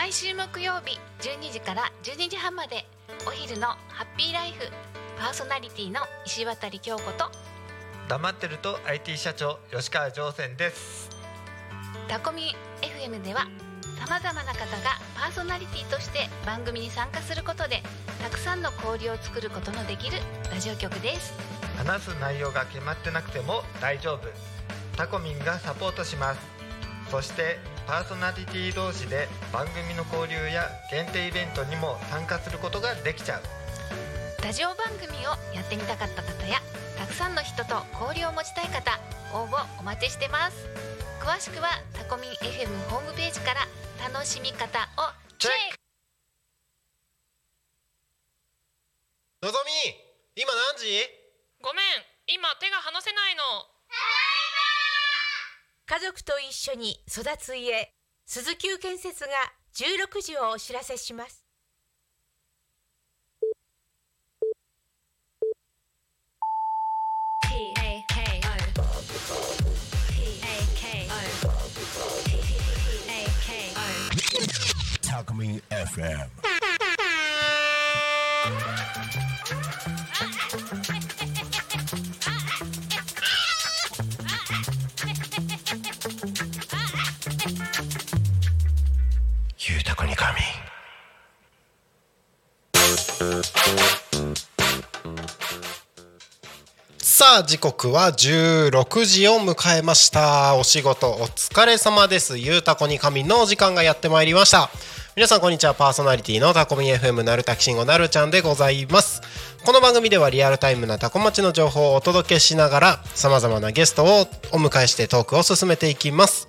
毎週木曜日12時から12時半までお昼のハッピーライフパーソナリティの石渡京子と黙ってると IT 社長吉川上泉です。タコミ FM ではさまざまな方がパーソナリティとして番組に参加することでたくさんの交流を作ることのできるラジオ局です。話す内容が決まってなくても大丈夫。タコミンがサポートします。そしてパーソナリティ同士で番組の交流や限定イベントにも参加することができちゃう。ラジオ番組をやってみたかった方やたくさんの人と交流を持ちたい方応募お待ちしてます。詳しくはタコミン FM ホームページから楽しみ方をチェック。のぞみ今何時？ごめん今手が離せないの家族と一緒に育つ家鈴木建設が16時をお知らせします。タコミン FM さあ時刻は16時を迎えました。お仕事お疲れ様です。ゆうたこに神のお時間がやってまいりました。皆さんこんにちは。パーソナリティのタコミ FM なるたきしんごなるちゃんでございます。この番組ではリアルタイムなタコ町の情報をお届けしながらさまざまなゲストをお迎えしてトークを進めていきます。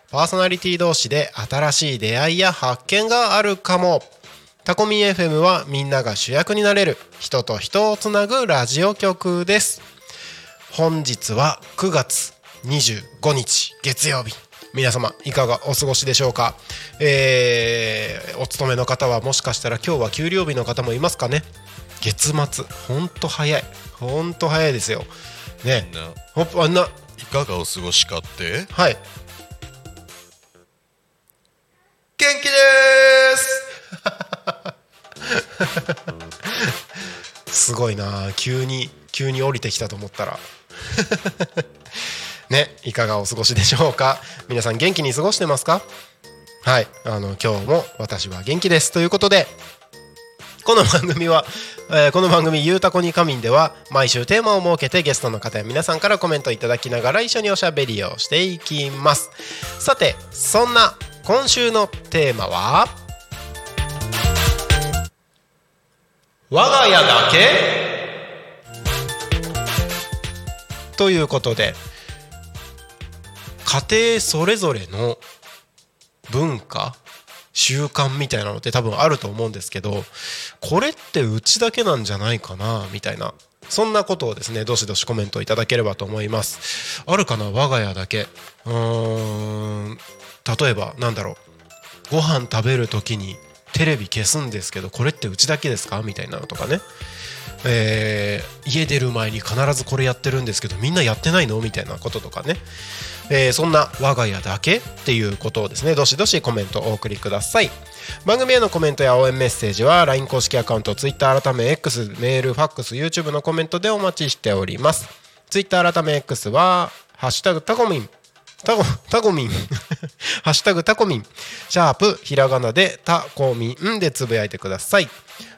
パーソナリティ同士で新しい出会いや発見があるかも。タコミ FM はみんなが主役になれる人と人をつなぐラジオ局です。本日は9月25日月曜日。皆様いかがお過ごしでしょうか、えーお勤めの方はもしかしたら今日は給料日の方もいますかね？月末ほんと早い。ほんと早いですよ。ね。ほっあんな。いかがお過ごしかって？はい元気です。すごいな。急に急に降りてきたと思ったら。ねいかがお過ごしでしょうか？皆さん元気に過ごしてますか？はい。あの今日も私は元気です。ということでこの番組は、えーこの番組「ゆうたこに仮眠」では毎週テーマを設けてゲストの方や皆さんからコメントいただきながら一緒におしゃべりをしていきます。さてそんな今週のテーマは我が家だけ？ということで家庭それぞれの文化習慣みたいなのって多分あると思うんですけどこれってうちだけなんじゃないかなみたいなそんなことをですねどしどしコメントいただければと思います。あるかな？我が家だけ。うーん。例えばなんだろう。ご飯食べる時にテレビ消すんですけどこれってうちだけですか？みたいなのとかね。えー家出る前に必ずこれやってるんですけどみんなやってないの？みたいなこととかね、えーそんな我が家だけっていうことをですねどしどしコメントお送りください。番組へのコメントや応援メッセージは LINE 公式アカウント Twitter 改め X メールファックス YouTube のコメントでお待ちしております。Twitter 改め X は「ハッシュタグタコミン」タコタコミン。ハッシュタグタコミン。シャープひらがなでタコミンでつぶやいてください。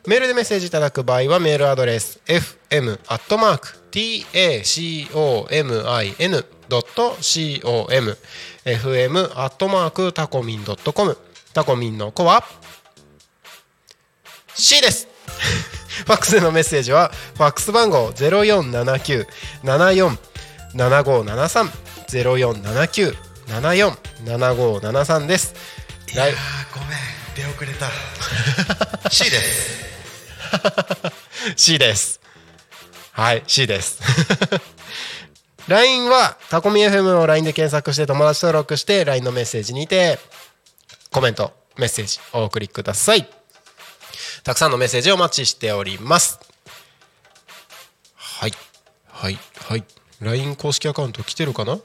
メールでメッセージいただく場合はメールアドレス fm.tacomin.com fm アットマークタコミン .com タコミンの子は C です。ファックスのメッセージはファックス番号0479747573 0479747573です。ライごめん出遅れた。C です。C です。はい C です。LINE はタコミ FM を LINE で検索して友達登録して LINE のメッセージにてコメントメッセージお送りください。たくさんのメッセージお待ちしております。はい。はいはい LINE 公式アカウント来てるかな？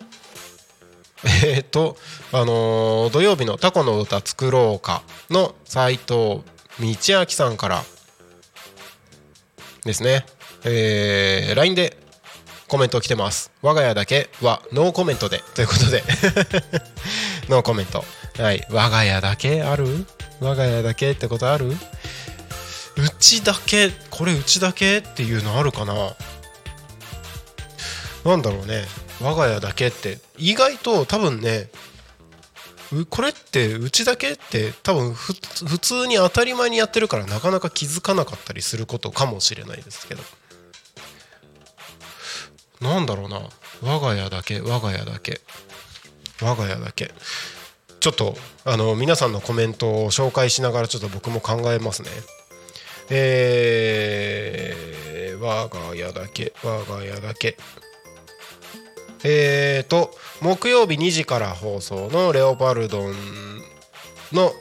えっとあのー土曜日の「タコの歌作ろうか」の斉藤道明さんからですね。えー LINE でコメント来てます。我が家だけはノーコメントで。ということで。ノーコメント。はい。我が家だけある？我が家だけってことある？うちだけ？これうちだけ？っていうのあるかな？なんだろうね。我が家だけって。意外と多分ねこれってうちだけって多分普通に当たり前にやってるからなかなか気づかなかったりすることかもしれないですけど。なんだろうな。我が家だけ我が家だけ。我が家だけ。ちょっとあの皆さんのコメントを紹介しながらちょっと僕も考えますね。えー、我が家だけ我が家だけ。えーと木曜日2時から放送のレオパルドンの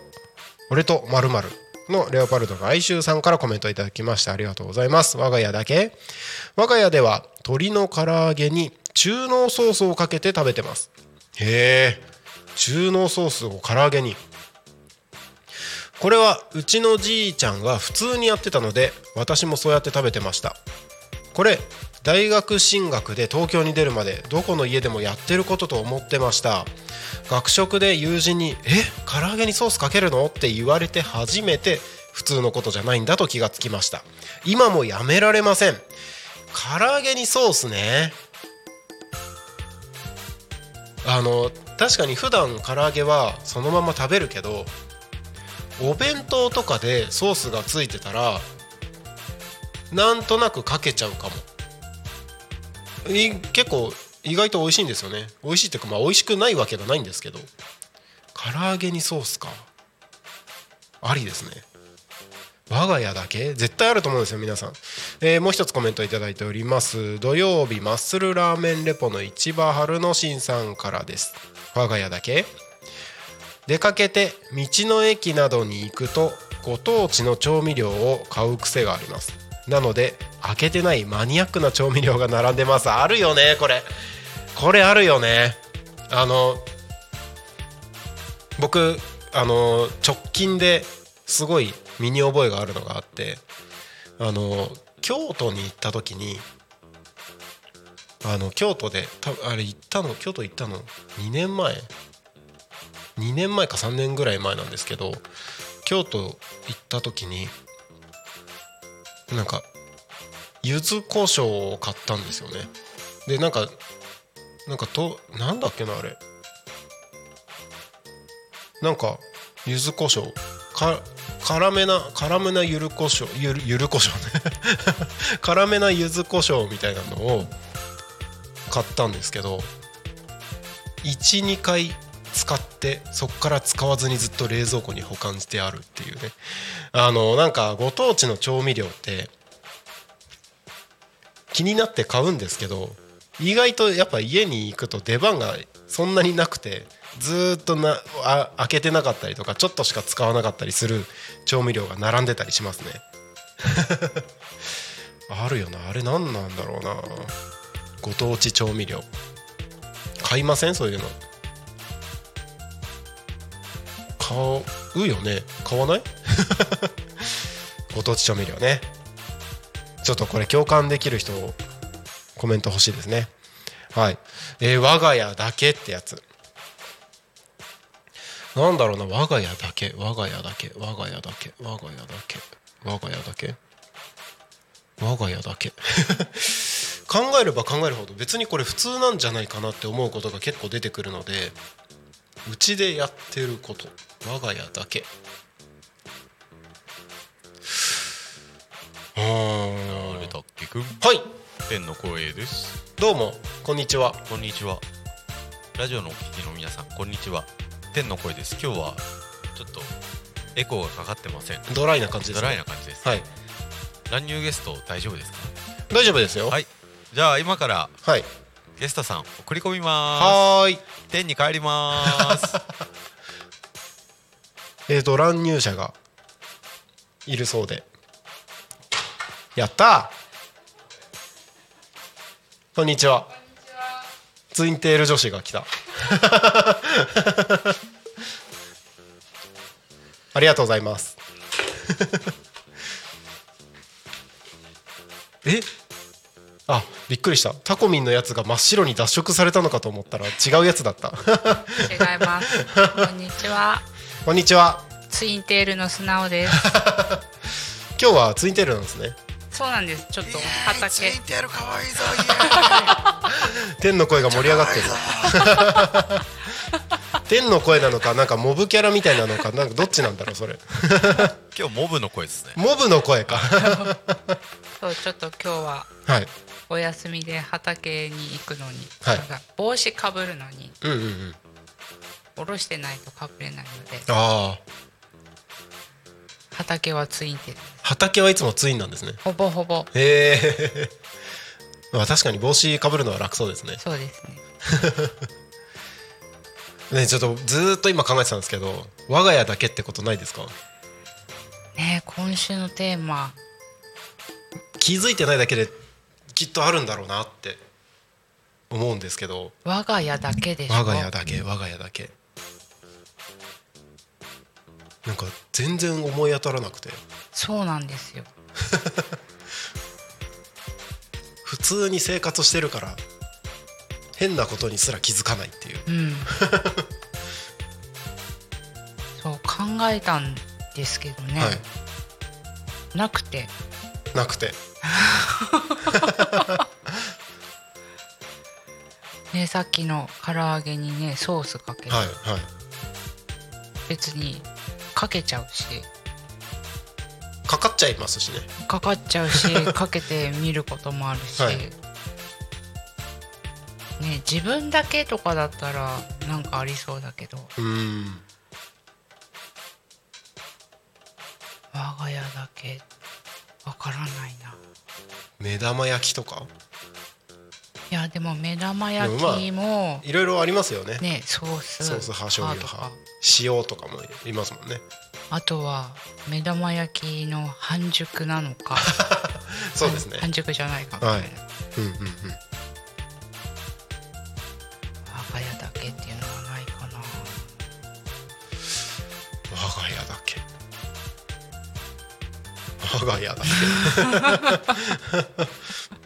俺とまるのレオパルドンが哀愁さんからコメントいただきました。ありがとうございます。我が家だけ。我が家では鶏の唐揚げに中濃ソースをかけて食べてます。へえ中濃ソースを唐揚げに。これはうちのじいちゃんが普通にやってたので私もそうやって食べてました。これ大学進学で東京に出るまでどこの家でもやってることと思ってました。学食で友人に「え唐揚げにソースかけるの?」って言われて初めて普通のことじゃないんだと気がつきました。今もやめられません。唐揚げにソースね。あの確かに普段唐揚げはそのまま食べるけどお弁当とかでソースがついてたらなんとなくかけちゃうかも。い結構意外と美味しいんですよね。美味しいっていうかまあ美味しくないわけがないんですけど。唐揚げにソースか。ありですね。我が家だけ？絶対あると思うんですよ皆さん、えーもう一つコメントいただいております。土曜日マッスルラーメンレポの市場春の新さんからです。我が家だけ？出かけて道の駅などに行くとご当地の調味料を買う癖があります。なので開けてないマニアックな調味料が並んでます。あるよねこれ。これあるよね。あの僕あの直近ですごい身に覚えがあるのがあってあの京都に行った時にあの京都でたあれ行ったの？京都行ったの？2年前。2年前か3年ぐらい前なんですけど京都行った時になんか柚子胡椒を買ったんですよね。でなんかなんかとなんだっけなあれ。なんか柚子胡椒。か辛めな辛めなゆる胡椒。ゆるゆる胡椒ね。辛めな柚子胡椒みたいなのを買ったんですけど12回使ってそこから使わずにずっと冷蔵庫に保管してあるっていうね。あのなんかご当地の調味料って気になって買うんですけど意外とやっぱ家に行くと出番がそんなになくてずっとなあ開けてなかったりとかちょっとしか使わなかったりする調味料が並んでたりしますね。あるよな。あれ何なんだろうな。ご当地調味料。買いません？そういうの。買うよね。買わない？ご当地調味料ね。ちょっとこれ共感できる人コメント欲しいですね。はい、えー我が家だけってやつ。なんだろうな。我が家だけ。我が家だけ。我が家だけ。我が家だけ。我が家だけ？我が家だけ。考えれば考えるほど別にこれ普通なんじゃないかなって思うことが結構出てくるのでうちでやってること。我が家だけ。あー。れだっけくんはい。天の声です。どうもこんにちは。こんにちは。ラジオのお聞きの皆さんこんにちは。天の声です。今日はちょっとエコーがかかってません。ドライな感じです、ね、ドライな感じです、はい。乱入ゲスト大丈夫ですか？大丈夫ですよ。はい。じゃあ今からはい。ゲストさん送り込みまはーい。す天に帰ります えーと乱入者がいるそうで。やったこんにちは。ツインテール女子が来た。ありがとうございます。え？あびっくりした。タコミンのやつが真っ白に脱色されたのかと思ったら違うやつだった。違います。こんにちは。こんにちは。ツインテールの素直です。今日はツインテールなんですね。そうなんです。ちょっと畑。テルかわいいぞ天の声が盛り上がってる。天の声なのかなんかモブキャラみたいなのかなんかどっちなんだろうそれ。今日モブの声ですね。モブの声か。そうちょっと今日ははい。お休みで畑に行くのに、はい。帽子かぶるのにうんうんうん下ろしてないとかぶれないので。ああ。畑はツインテール。畑はいつもツインなんですね。ほぼほぼ。へえ。まあ確かに帽子かぶるのは楽そうですね。そうですね。ねちょっとずーっと今考えてたんですけど我が家だけってことないですか？ねえ今週のテーマ。気づいてないだけできっとあるんだろうなって思うんですけど。我が家だけでしょ？我が家だけ我が家だけなんか全然思い当たらなくて。そうなんですよ。普通に生活してるから変なことにすら気づかないっていう。うん。そう考えたんですけどね。はい。なくて。なくて。ねさっきの唐揚げにねソースかけて、はいはい。別にかけちゃうし。かかっちゃいますしね。かかっちゃうし かけて見ることもあるし、はい。ね自分だけとかだったらなんかありそうだけど。うーん。我が家だけわからないな。目玉焼きとか？いやでも目玉焼きもいろいろありますよね。ねソースソース派醤油と派か塩とかもいますもんね。あとは目玉焼きの半熟なのか。そうですね。半熟じゃないか。みたいな、はい。うんうんうん。我が家だけっていうのはないかな。我が家だけ。我が家だけ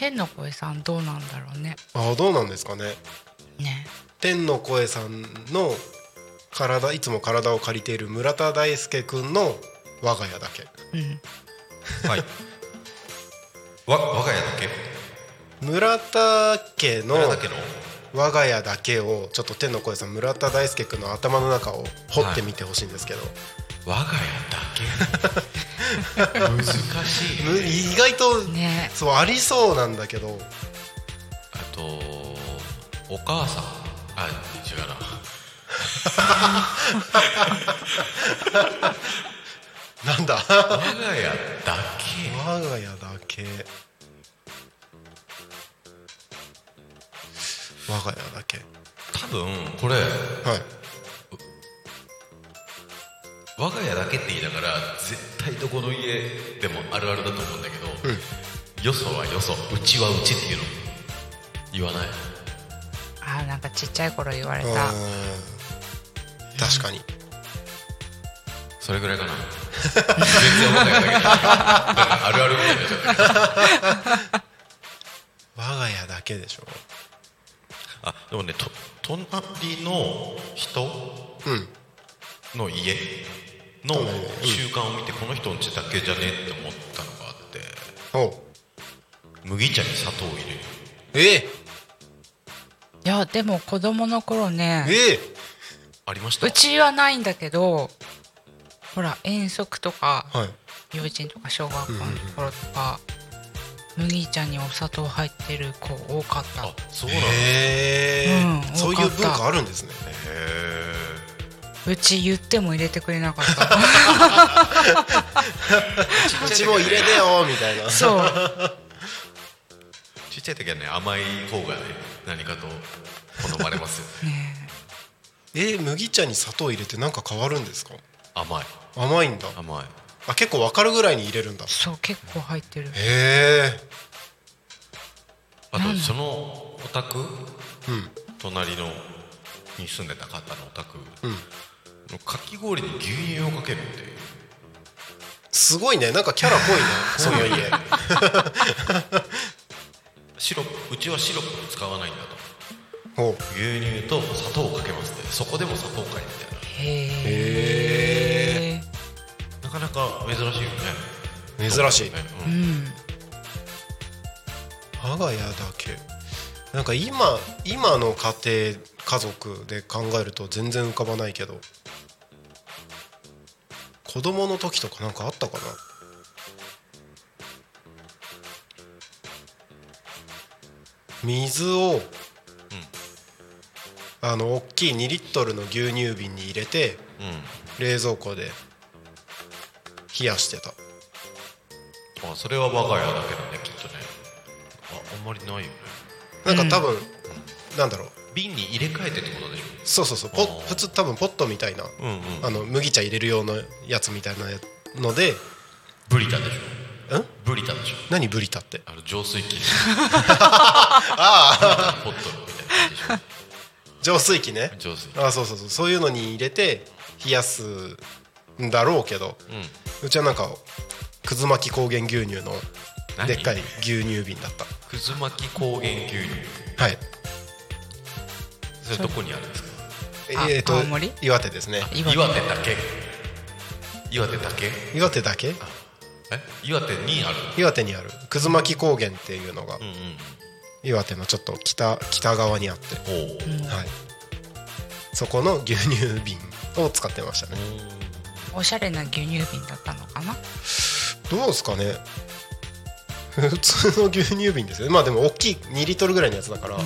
天の声さんどうなんだろうね。なあどうなんですかね。ね。天の声さんの体いつも体を借りている村田大輔くんの我が家だけ。うん。はい。わ我が家だけ？村田家の我が家だけの？我が家だけをちょっと天の声さん村田大輔くんの頭の中を掘ってみてほしいんですけど、我が家だけ？難しい。む意外とね。そうありそうなんだけど。あとお母さん。あ違うな。なんだ？我が家だけ。我が家だけ。我が家だけ。多分これはい我が家だけって言いながら絶対どこの家でもあるあるだと思うんだけど、うん。よそはよそうちはうちっていうの言わない。あーなんかちっちゃい頃言われた。確かに。それぐらいかな。全然我が家だけだから。あるあるみたいにな 我が家だけでしょ。あでもねと隣の人うん。の家の習慣を見てこの人んちだけじゃねって思ったのがあって。麦茶に砂糖を入れる。えいやでも子供の頃ねええ。ありました？うちはないんだけどほら遠足とかはい。幼稚園とか小学校の頃とか、麦茶にお砂糖入ってる子多かった。あそうなんだ。へへえ、うんそういう文化あるんですね。えうち言っても入れてくれなかった。うちも入れてよみたいな。そう。ちっちゃい時はね甘い方がね何かと好まれますよ。え。ー麦茶に砂糖入れてなんか変わるんですか？甘い。甘いんだ。甘い。あ結構わかるぐらいに入れるんだ。へそう結構入ってる。え。あとそのお宅？うん。隣のに住んでた方のお宅？うん。のかき氷に牛乳をかけるっていう。すごいね。なんかキャラ濃いね。その家シロップうちはシロップを使わないんだと。牛乳と砂糖をかけますってそこでも砂糖かいみたいへえななかなか珍しいよね。珍しい。ねううん。ん。我が家だけ。なんか今今の家庭家族で考えると全然浮かばないけど子供の時とかなんかあったかな？水を、あの大きい2リットルの牛乳瓶に入れてうん。冷蔵庫で冷やしてた。あそれは我が家だけどねきっとね。ああんまりないよね。なんか多分、なんだろう瓶に入れ替えてってことでしそうそうそう。ポ普通多分ポットみたいなょうんうん。あの麦茶入れる用のやつみたいなので。ブリタでしょ？んブリタでしょ？何ブリタって？あの浄水器。ああポットみたいなでしょ？浄水器ね。浄水器。あそうそうそう。そういうのに入れて冷やすんだろうけど。うん。うちはなんかくず巻き高原牛乳の何でっかい牛乳瓶だったくず巻き高原牛乳はいそれどこにあるんですか？あえーと青森？岩手ですね。岩手。だけ？岩手だけ？岩手だけ？え？岩手にある？岩手にある。くず巻き高原っていうのがうんうん岩手のちょっと北北側にあって。はい。そこの牛乳瓶を使ってましたね。おしゃれな牛乳瓶だったのかな？どうですかね？普通の牛乳瓶ですよね。まあでも大きい2リットルぐらいのやつだから、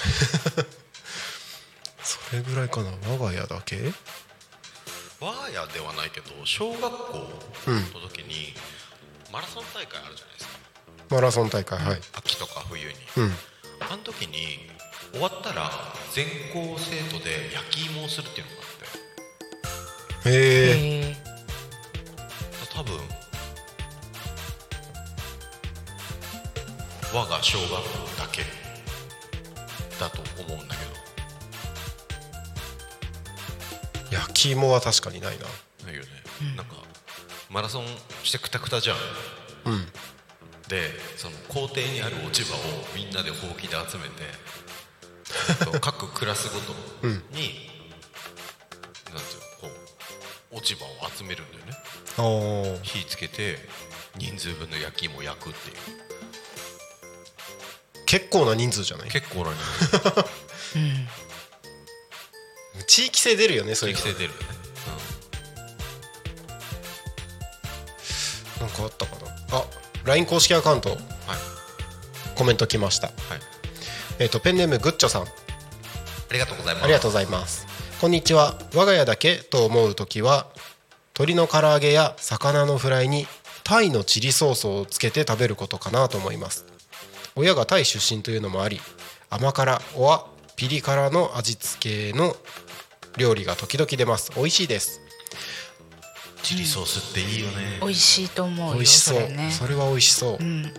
それぐらいかな。我が家だけ？我が家ではないけど小学校の時にマラソン大会あるじゃないですか。マラソン大会はい。秋とか冬に。うん。あの時に終わったら全校生徒で焼き芋をするっていうのがあって。へえへえ多分我が小学校だけだと思うんだけ焼き芋は確かにないな。どだよね、なんかマラソンしてくたくたじゃん。うん。でその校庭にある落ち葉をみんなでほうきで集めて各 クラスごとに、なんていうのこう落ち葉を集めるんだよね。火つけて人数分の焼き芋を焼くっていう結構な人数じゃない？結構な人うん。地域性出るよね数そういうの。適性出るよね、なんかあったかな？あ LINE 公式アカウント。うん、はい。コメント来ました。はい。えっ、とペンネームグッチョさん。ありがとうございます。ありがとうございます。こんにちは。我が家だけと思う時は鶏の唐揚げや魚のフライにタイのチリソースをつけて食べることかなと思います親がタイ出身というのもあり甘辛おわピリ辛の味付けの料理が時々出ます。美味しいです。チリソースっていいよね。美味しいと思うよ美味しそう。それね。それは美味しそう。うん。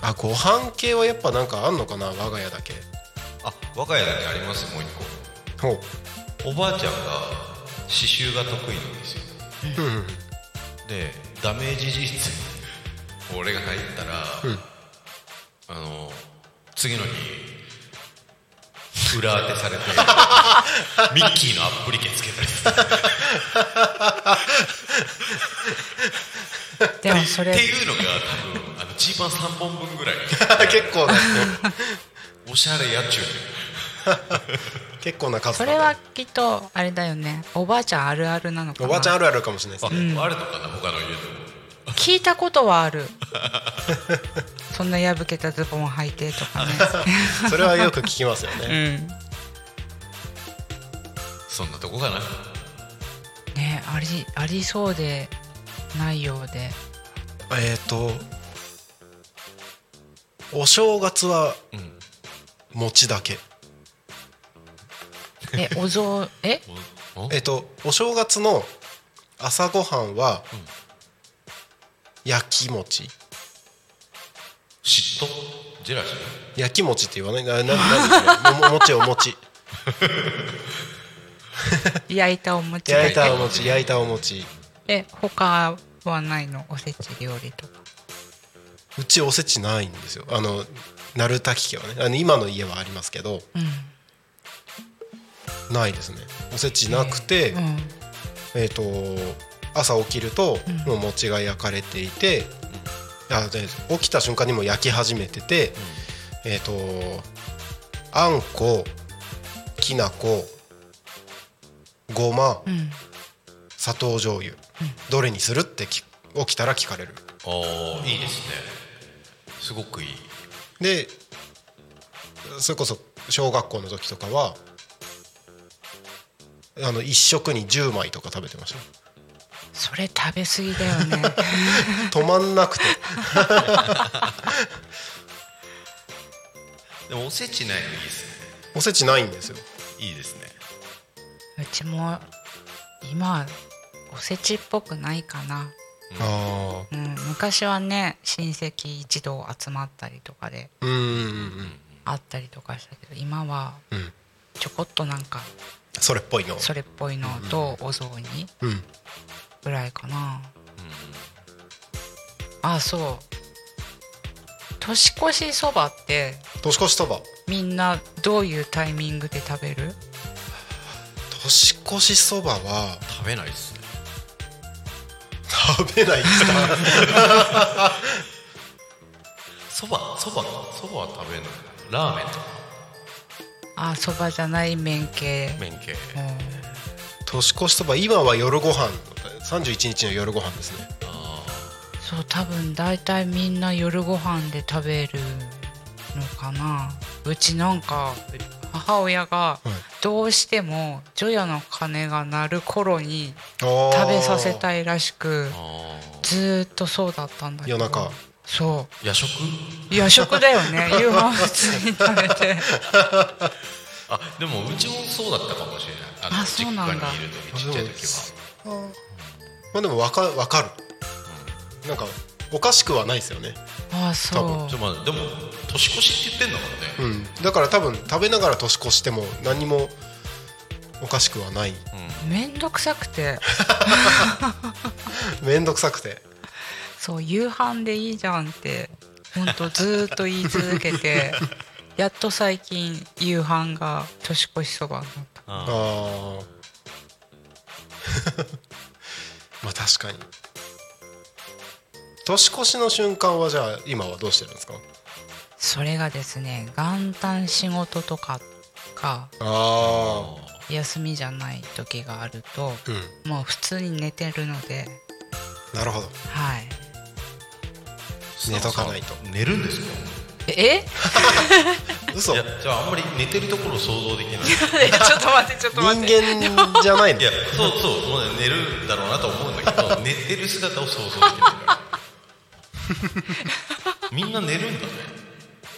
あご飯系はやっぱなんかあんのかな我が家だけ。あ我が家だけありますよもう一ほう。個おばあちゃんが刺繍が得意なんですよ。うん。うんでダメージ事実俺が入ったら、うんあの次の日裏当てされて ミッキーのアップリケつけたり。でもそれっていうのが多分あのジーパン3本分ぐらい。結構な。おしゃれやっちゅう結構な数それはきっとあれだよね。おばあちゃんあるあるなのかな。おばあちゃんあるあるかもしれないですね。あ,、あるのかな他の家でも聞いたことはある。そんな破けたズボン履いてとかね。それはよく聞きますようねん。そんなとこかな。ねありありそうでないようで。えっ、とお正月はうん餅だけ。えお雑え？えっ、とお正月の朝ごはんは、うん焼き餅。嫉妬ジェラシー？焼き餅って言わない？なななお餅 お餅。焼いたお餅。焼いたお餅焼いたお餅。え他はないの？おせち料理とか。うちおせちないんですよ。あの鳴滝家はね。あの今の家はありますけど。うん。ないですね。おせちなくて、うん。えっ、と朝起きると、うん。もう餅が焼かれていて、あで起きた瞬間にもう焼き始めてて、えっ、とあんこきなこごまうん。砂糖醤油、どれにするってき起きたら聞かれる。ああいいですね。すごくいい。でそれこそ小学校の時とかはあの一食に10枚とか食べてましたそれ食べ過ぎだよね。止まんなくて。でもおせちないのいいですね。おせちないんですよ。いいですね。うちも今おせちっぽくないかな、あうん、昔はね親戚一同集まったりとかであうんうんうん。あったりとかしたけど今はうん。ちょこっとなんかそれっぽいのそれっぽいのとお雑煮うんぐらいかな。あそう。年越しそばって年越しそば。みんなどういうタイミングで食べる？年越しそばは食べないですね。食べないですか？そばそばそばは食べないラーメンとか。あそばじゃない麺系。麺系。うん。年越しそば今は夜ご飯31日の夜ご飯ですね。あそう多分大体みんな夜ご飯で食べるのかな。うちなんか母親がはい。どうしても除夜の鐘が鳴る頃に食食べさせいたいらしくずーっとそうだったんだけど。夜中。そー夜食？う夜食だよね。夕飯普通に食べて。あでもうちもそうだったかもしれない。あのあそうなんだ。実家にいる時ちっちゃい時はまあでもわかわかる。なんかおかしくはないですよね。ああ多そう。ちょまあでも年越しって言ってんだからね。うん。だから多分食べながら年越しても何もおかしくはない。めんどくさくて。めんどくさくて。そう夕飯でいいじゃんってほんとずーっと言い続けて やっと最近夕飯が年越しそばになった。あああまあ確かに。年越しの瞬間はじゃあ今はどうしてるんですか？それがですね元旦仕事とかがあ休みじゃない時があるとあうん。もう普通に寝てるので。なるほど。はい。寝とかないと。寝るんですかえ？嘘。いやじゃああんまり寝てるところを想像できない。えちょっと待ってちょっと人待って。間じゃないの？いやそうそうもうね寝るんだろうなと思うんだけど 寝てる姿を想像できない。からみんな寝るんだね。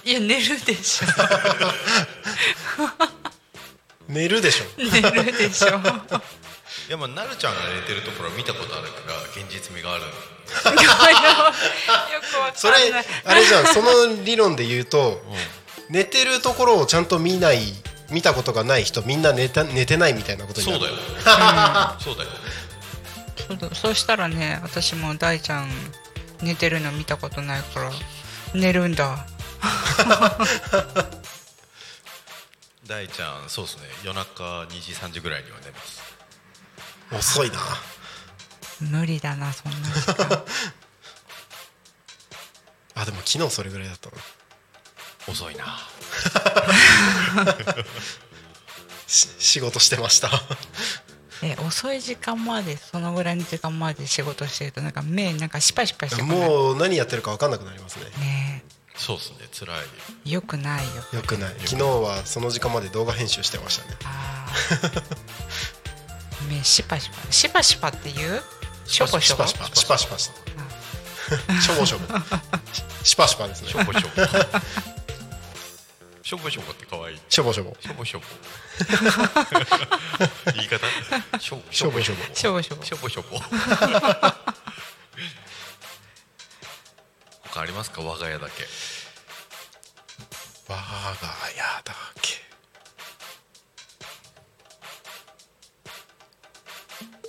いや寝るでしょ。寝るでしょ。寝るでしょ。いやまあなるちゃんが寝てるところは見たことあるから現実味がある。よくわか それあれじゃんその理論で言うと寝てるところをちゃんと見ない見たことがない人みんな寝た寝てないみたいなことになる。そうだよ そうだよそうだそうしたらね私も大ちゃん寝てるの見たことないから寝るんだ。大ちゃんそうですね。夜中2時3時ぐらいには寝ます。遅いな無理だなそんな時間 あでも昨日それぐらいだったな遅いな。し仕事してました。え遅い時間までそのぐらいの時間まで仕事してるとなんか目なんかシパシパしてもう何やってるか分かんなくなりますね。ね。そうですね辛い。えよくないよ。よくない。昨日はその時間まで動画編集してましたね。あ 目シパシパ。シパシパっていう？ショボショボシパシパシパシパしょぼしょぼシパシパですねしょぼしょぼしょぼしょぼって可愛いしょぼしょぼしょぼしょぼ言い方しょしょぼしょぼショボショボしょぼしょぼ他ありますか我が家だけ我が家だけ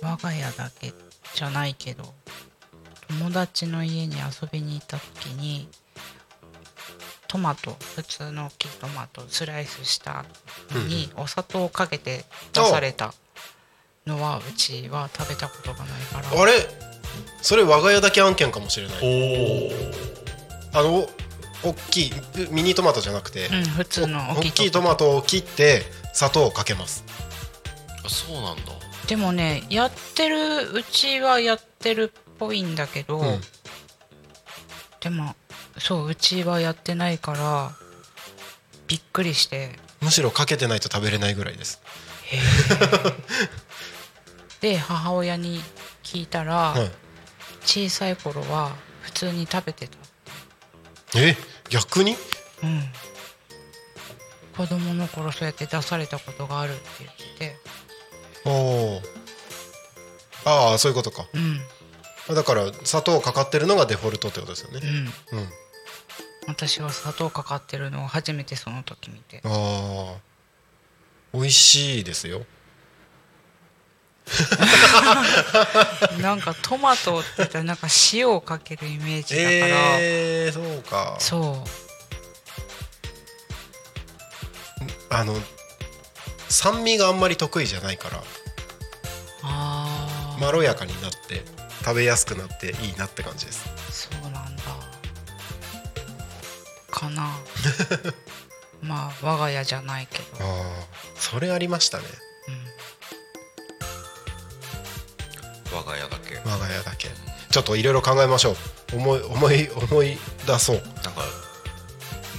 我が家だけじゃないけど友達の家に遊びに行った時にトマト普通の大きいトマトスライスしたのにお砂糖をかけて出されたのはうちは食べたことがないから。あれ？それ我が家だけ案件かもしれない。おあの大きいミニトマトじゃなくて、うん普通の大きいトマト。を切って砂糖をかけます。あそうなんだ。でもねやってるうちはやってるっぽいんだけど、ん。でもそううちはやってないからびっくりして。むしろかけてないと食べれないぐらいです。へえ。で母親に聞いたら、はい小さい頃は普通に食べてた。え？逆に？うん。子供の頃そうやって出されたことがあるって言ってああそういうことか。うん。だから砂糖かかってるのがデフォルトってことですよね。うん。うん。私は砂糖かかってるのを初めてその時見て。ああ美味しいですよ。なんかトマトって言ったらなんか塩をかけるイメージだから、えー、そうか。そう。あの酸味があんまり得意じゃないからああ、まろやかになって食べやすくなっていいなって感じです。そうなんだ。かな。まあ我が家じゃないけど、ああそれありましたね。我が家だけ。我が家だけ。ちょっといろいろ考えましょう。思い思い思い出そう。なんか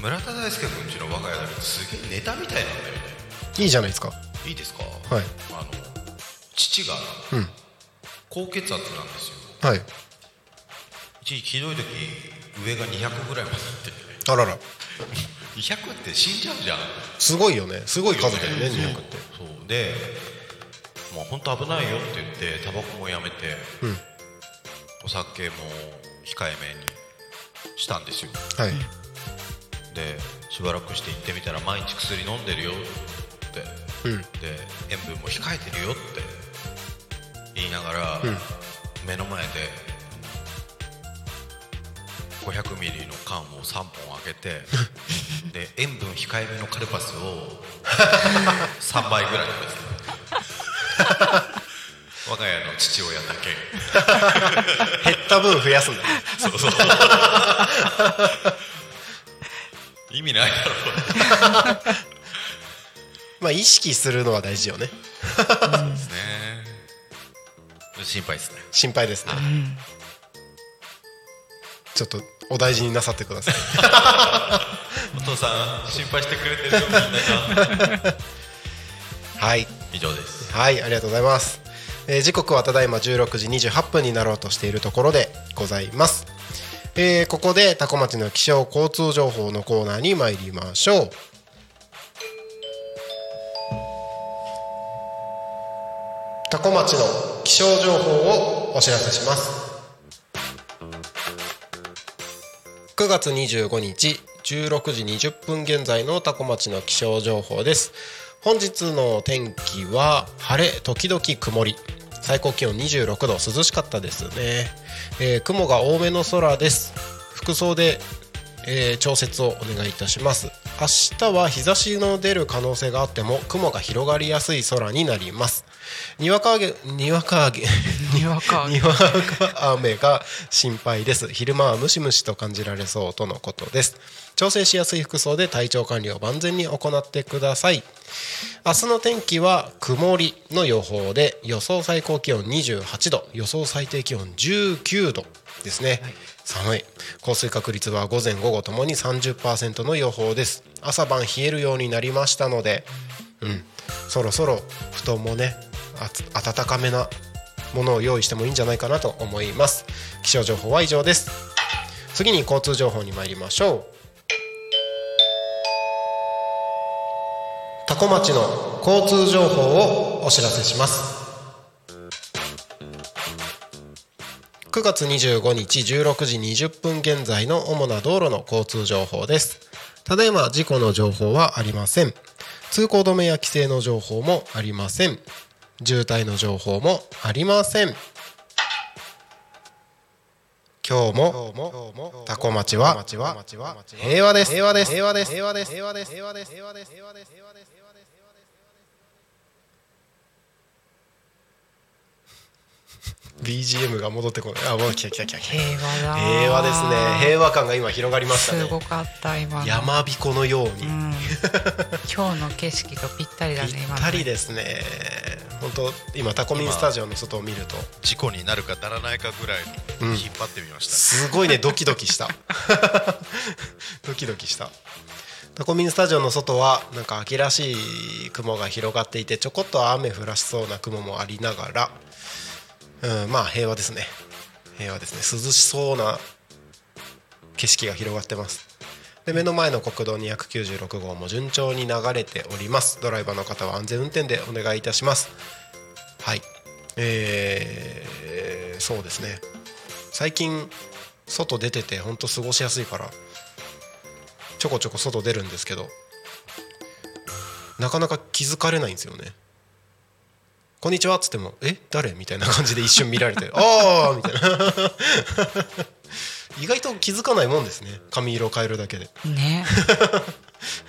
村田大輔君ちの我が家だけどすげえネタみたいなんだよねいいじゃないですか。いいですか？はい。あの父がうん。高血圧なんですよ。はい。一時ひどい時上が200ぐらいまでいっててあらら。200って死んじゃうじゃん。すごいよね。すごい数だよね200って。そう。でもう本当危ないよって言ってタバコもやめて、うん。お酒も控えめにしたんですよ。はい。でしばらくして行ってみたら毎日薬飲んでるようん。で塩分も控えてるよって言いながら、目の前で500ミリの缶を3本開けて で塩分控えめのカルパスを 3倍ぐらい食べてた。我が家の父親だけ。減った分増やすんだねそうそう。意味ないだろまあ意識するのは大事よね。うですね心配ですね。心配ですね。ちょっとお大事になさってください。お父さん心配してくれてるよみんな。がはい。以上です。はいありがとうございます、えー時刻はただいま16時28分になろうとしているところでございます、えーここで多古町の気象交通情報のコーナーに参りましょう多古町の気象情報をお知らせします。9月25日16時20分現在の多古町の気象情報です。本日の天気は晴れ時々曇り。最高気温26度涼しかったですね、えー雲が多めの空です。服装で、えー調節をお願いいたします。明日は日差しの出る可能性があっても雲が広がりやすい空になります。にわか雨にわか雨にわか雨にわか雨が心配です。昼間はムシムシと感じられそうとのことです。調整しやすい服装で体調管理を万全に行ってください。明日の天気は曇りの予報で予想最高気温28度予想最低気温19度ですね、寒い。降水確率は午前午後ともに30%の予報です。朝晩冷えるようになりましたのでうん。そろそろ布団もね温かめなものを用意してもいいんじゃないかなと思います。気象情報は以上です。次に交通情報に参りましょう。多古町の交通情報をお知らせします。9月25日16時20分現在の主な道路の交通情報です。ただいま事故の情報はありません。通行止めや規制の情報もありません。渋滞の情報もありません。今日もタコ町は平和です。平和です。平和です。平和です。平和です平和です平和です平和です平和です平和です BGM が戻ってこない。あもう来た来た来た来た。平和だ。平和ですね。平和感が今広がりましたね。すごかった今。の山彦のように、うん、今日の景色とぴったりだね。ぴったりですね本当今タコミンスタジオの外を見ると。事故になるかならないかぐらいうん。に引っ張ってみました、すごいねドキドキした。ドキドキした。タコミンスタジオの外はなんか秋らしい雲が広がっていてちょこっと雨降らしそうな雲もありながらうんまあ平和ですね。平和ですね。涼しそうな景色が広がってますで目の前の国道296号も順調に流れております。ドライバーの方は安全運転でお願いいたします。はい。えー、そうですね。最近外出ててほんと過ごしやすいからちょこちょこ外出るんですけどなかなか気づかれないんですよね「こんにちは」っつっても「え？誰?」みたいな感じで一瞬見られて「ああ」みたいな。意外と気づかないもんですね。髪色変えるだけで。ね。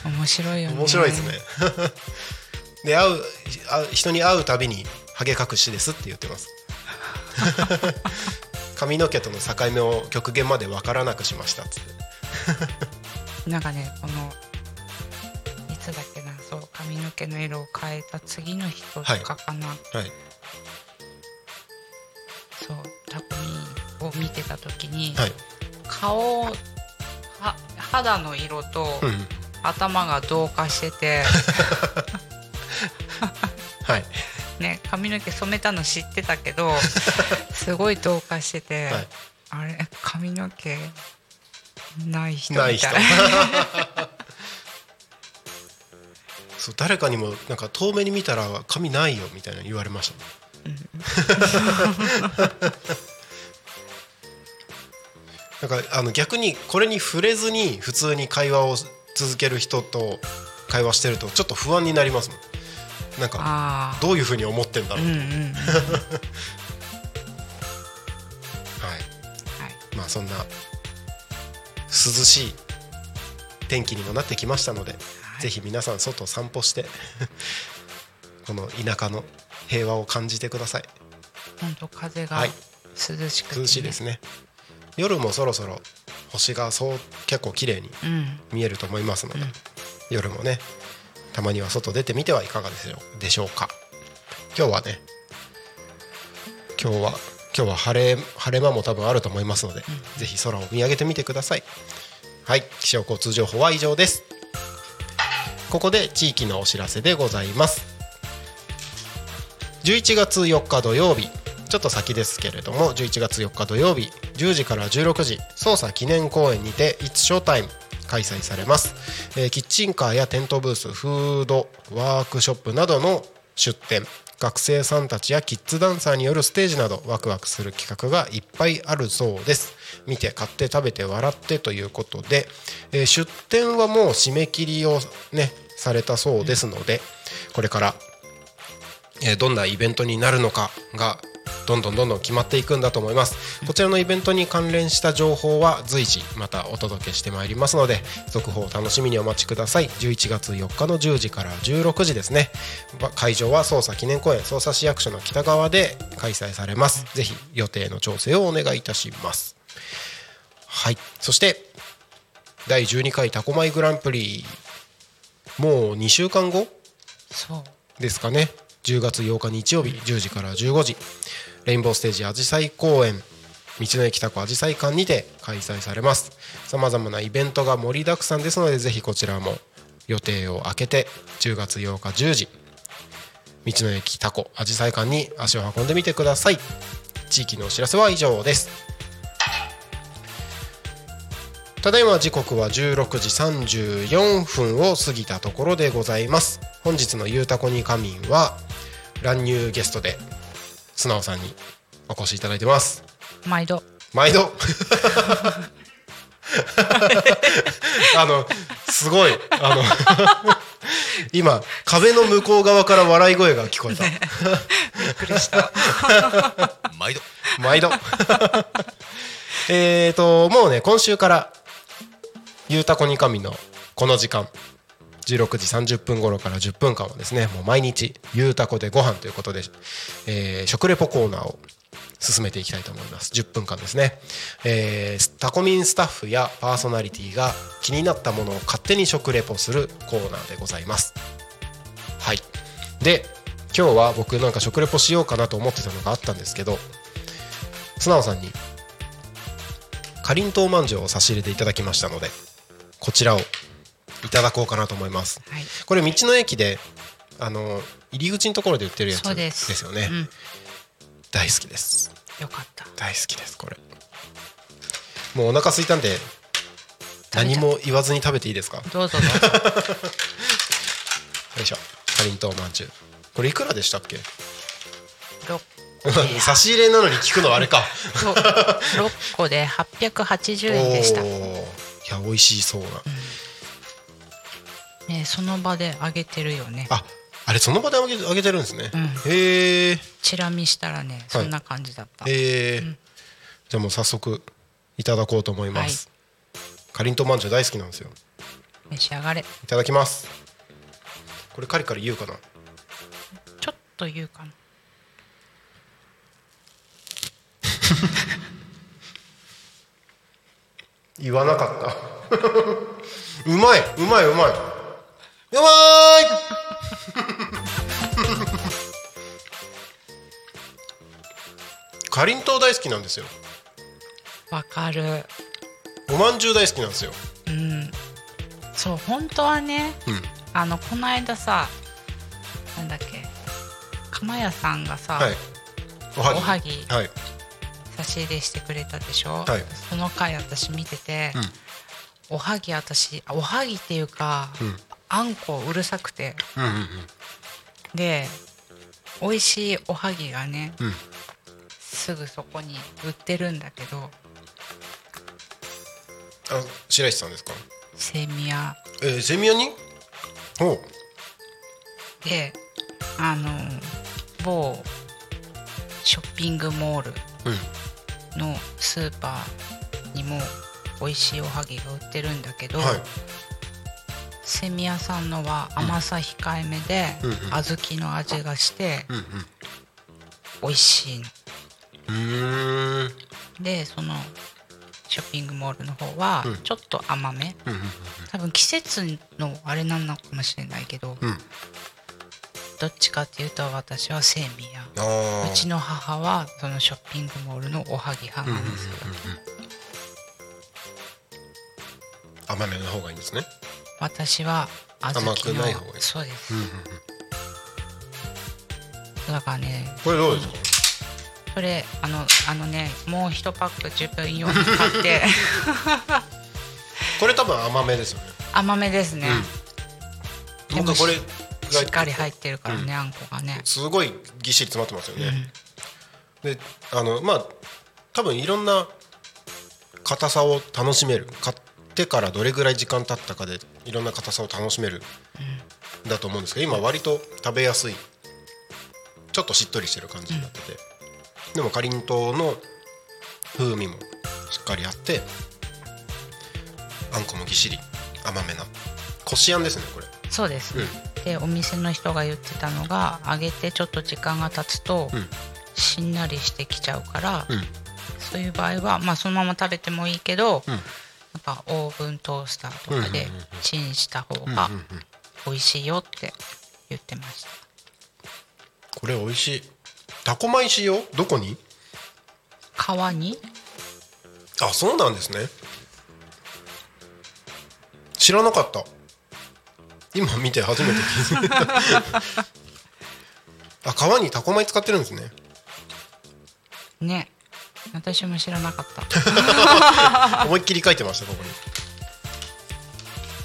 面白いよね。面白いですね。で会う人に会うたびに「ハゲ隠しです」って言ってます。髪の毛との境目を極限まで分からなくしました。っつって。なんかねこの髪の毛の色を変えた次の人とかかな、はい。そう。タコミを見てた時に、はい。顔は肌の色とうん。頭が同化してて、はい。ね、髪の毛染めたの知ってたけど すごい同化してて、はい。あれ髪の毛ない人ない人。みたいそう誰かにもなんか遠目に見たら髪ないよみたいな言われましたねなんかあの逆にこれに触れずに普通に会話を続ける人と会話してるとちょっと不安になりますもん。なんかあどういうふうに思ってんだろう、あうんうんうん。はい。はい。まあそんな涼しい天気にもなってきましたので、ぜひ皆さん外を散歩して この田舎の平和を感じてください。本当風がはい。涼しくて、ね。涼しいですね。夜もそろそろ星がそう結構綺麗にうん。見えると思いますので、夜もねたまには外出てみてはいかがでしょうでしょうか。今日はね今日は今日は晴れ晴れ間も多分あると思いますので、ぜひ空を見上げてみてください。はい。気象交通情報は以上ですここで地域のお知らせでございます。11月4日土曜日ちょっと先ですけれども11月4日土曜日10時から16時捜査記念公演にて「It's s h o w t」開催されます、えーキッチンカーやテントブースフードワークショップなどの出店学生さんたちやキッズダンサーによるステージなどワクワクする企画がいっぱいあるそうです。見て買って食べて笑ってということで、えー出店はもう締め切りをねされたそうですのでこれからえーどんなイベントになるのかがどんどんどんどん決まっていくんだと思います。こちらのイベントに関連した情報は随時またお届けしてまいりますので続報を楽しみにお待ちください。11月4日の10時から16時ですね。会場は捜査記念公園捜査市役所の北側で開催されます。ぜひ予定の調整をお願いいたします。はい。そして第12回タコマイグランプリ。もう2週間後？ですかね。10月8日日曜日10時から15時。レインボーステージあじさい公園道の駅タコあじさい館にて開催されます。さまざまなイベントが盛りだくさんですのでぜひこちらも予定を空けて10月8日10時道の駅タコあじさい館に足を運んでみてください。地域のお知らせは以上ですただいま時刻は16時34分を過ぎたところでございます。本日の「ゆうたこに仮眠」は乱入ゲストで素直さんにお越しいただいてます。毎度。毎度。あのすごい。あの今壁の向こう側から笑い声が聞こえた、びっくりした。毎度。毎度。えーともうね今週から「ゆうたこに神」のこの時間。16時30分頃から10分間はですねもう毎日「ゆうたこでご飯ということで、えー食レポコーナーを進めていきたいと思います。10分間ですね、えータコミンスタッフやパーソナリティが気になったものを勝手に食レポするコーナーでございます。はい。で今日は僕なんか食レポしようかなと思ってたのがあったんですけど素直さんにかりんとうまんじゅうを差し入れていただきましたのでこちらをいただこうかなと思います。はい。これ道の駅であの入り口のところで売ってるやつでです。すよね、うん。大好きです。よかった。大好きですこれ。もうお腹空いたんで何も言わずに食べていいですか？よどうぞどうぞ。いしょ。かりんとうまんじゅう。これいくらでしたっけ？ろ 差し入れなのに聞くのあれか。ろ6個で880円でしたいや美味しそうな。ねその場で揚げてるよね。ああれその場であげあげてるんですね、うん。へえ。チラ見したらねそんな感じだった、え。ーじゃあもう早速いただこうと思います、かりんとうまんじゅう大好きなんですよ。召し上がれ。いただきます。これカリカリ言うかな？ちょっと言うかな 言わなかった。うまい。うまいうまい。うまい。かりんとう大好きなんですよ。わかる。おまんじゅう大好きなんですよ。うん。そう本当はねうん。あのこの間さなんだっけ釜屋さんがさ、はい。おはぎ。おはぎ。はい差し入れしてくれたでしょ、はい。その回私見てて、うん。おはぎ私あおはぎっていうか、うん。あんこうるさくて。うんうんで美味しいおはぎがねうん。うんすぐそこに売ってるんだけどあ白石さんですか？セミヤ。えー、セミヤに？おう。であの某ショッピングモール。うんのスーパーにも美味しいおはぎが売ってるんだけど、はい。セミヤさんのは甘さ控えめで、うんうん。小豆の味がしてうん美味しいの。でそのショッピングモールの方はうん。ちょっと甘め、うんうん。多分季節のあれなのかもしれないけど、うんどっちかっていうと私はセミヤうちの母はそのショッピングモールのおはぎ派なんですよ、甘めの方がいいんですね。私は小豆の甘くない方がいい。そうです、うんうんうん。だからねこれどうですか？それあのあのねもう一パック自分用に買って。これ多分甘めですよね。甘めですね、でも僕はこれしっかり入ってるからね、あんこがね。すごいぎっしり詰まってますよね、であのまあ多分いろんな硬さを楽しめる。買ってからどれぐらい時間経ったかでいろんな硬さを楽しめる、だと思うんですけど今割と食べやすい。ちょっとしっとりしてる感じになってて、でもかりんとうの風味もしっかりあってあんこもぎっしり甘めな。こしあんですねこれ。そうです。ね、でお店の人が言ってたのが揚げてちょっと時間が経つと、うん。しんなりしてきちゃうから、うん。そういう場合は、まあ、そのまま食べてもいいけど、うん。やっぱオーブントースターとかでチンした方がうん美味しいよって言ってました。これ美味しい。タコ米使用？どこに？皮に？あそうなんですね。知らなかった今見て初めて気づいた。あ皮にタコ米使ってるんですね。ね。私も知らなかった。思いっきり書いてましたここに。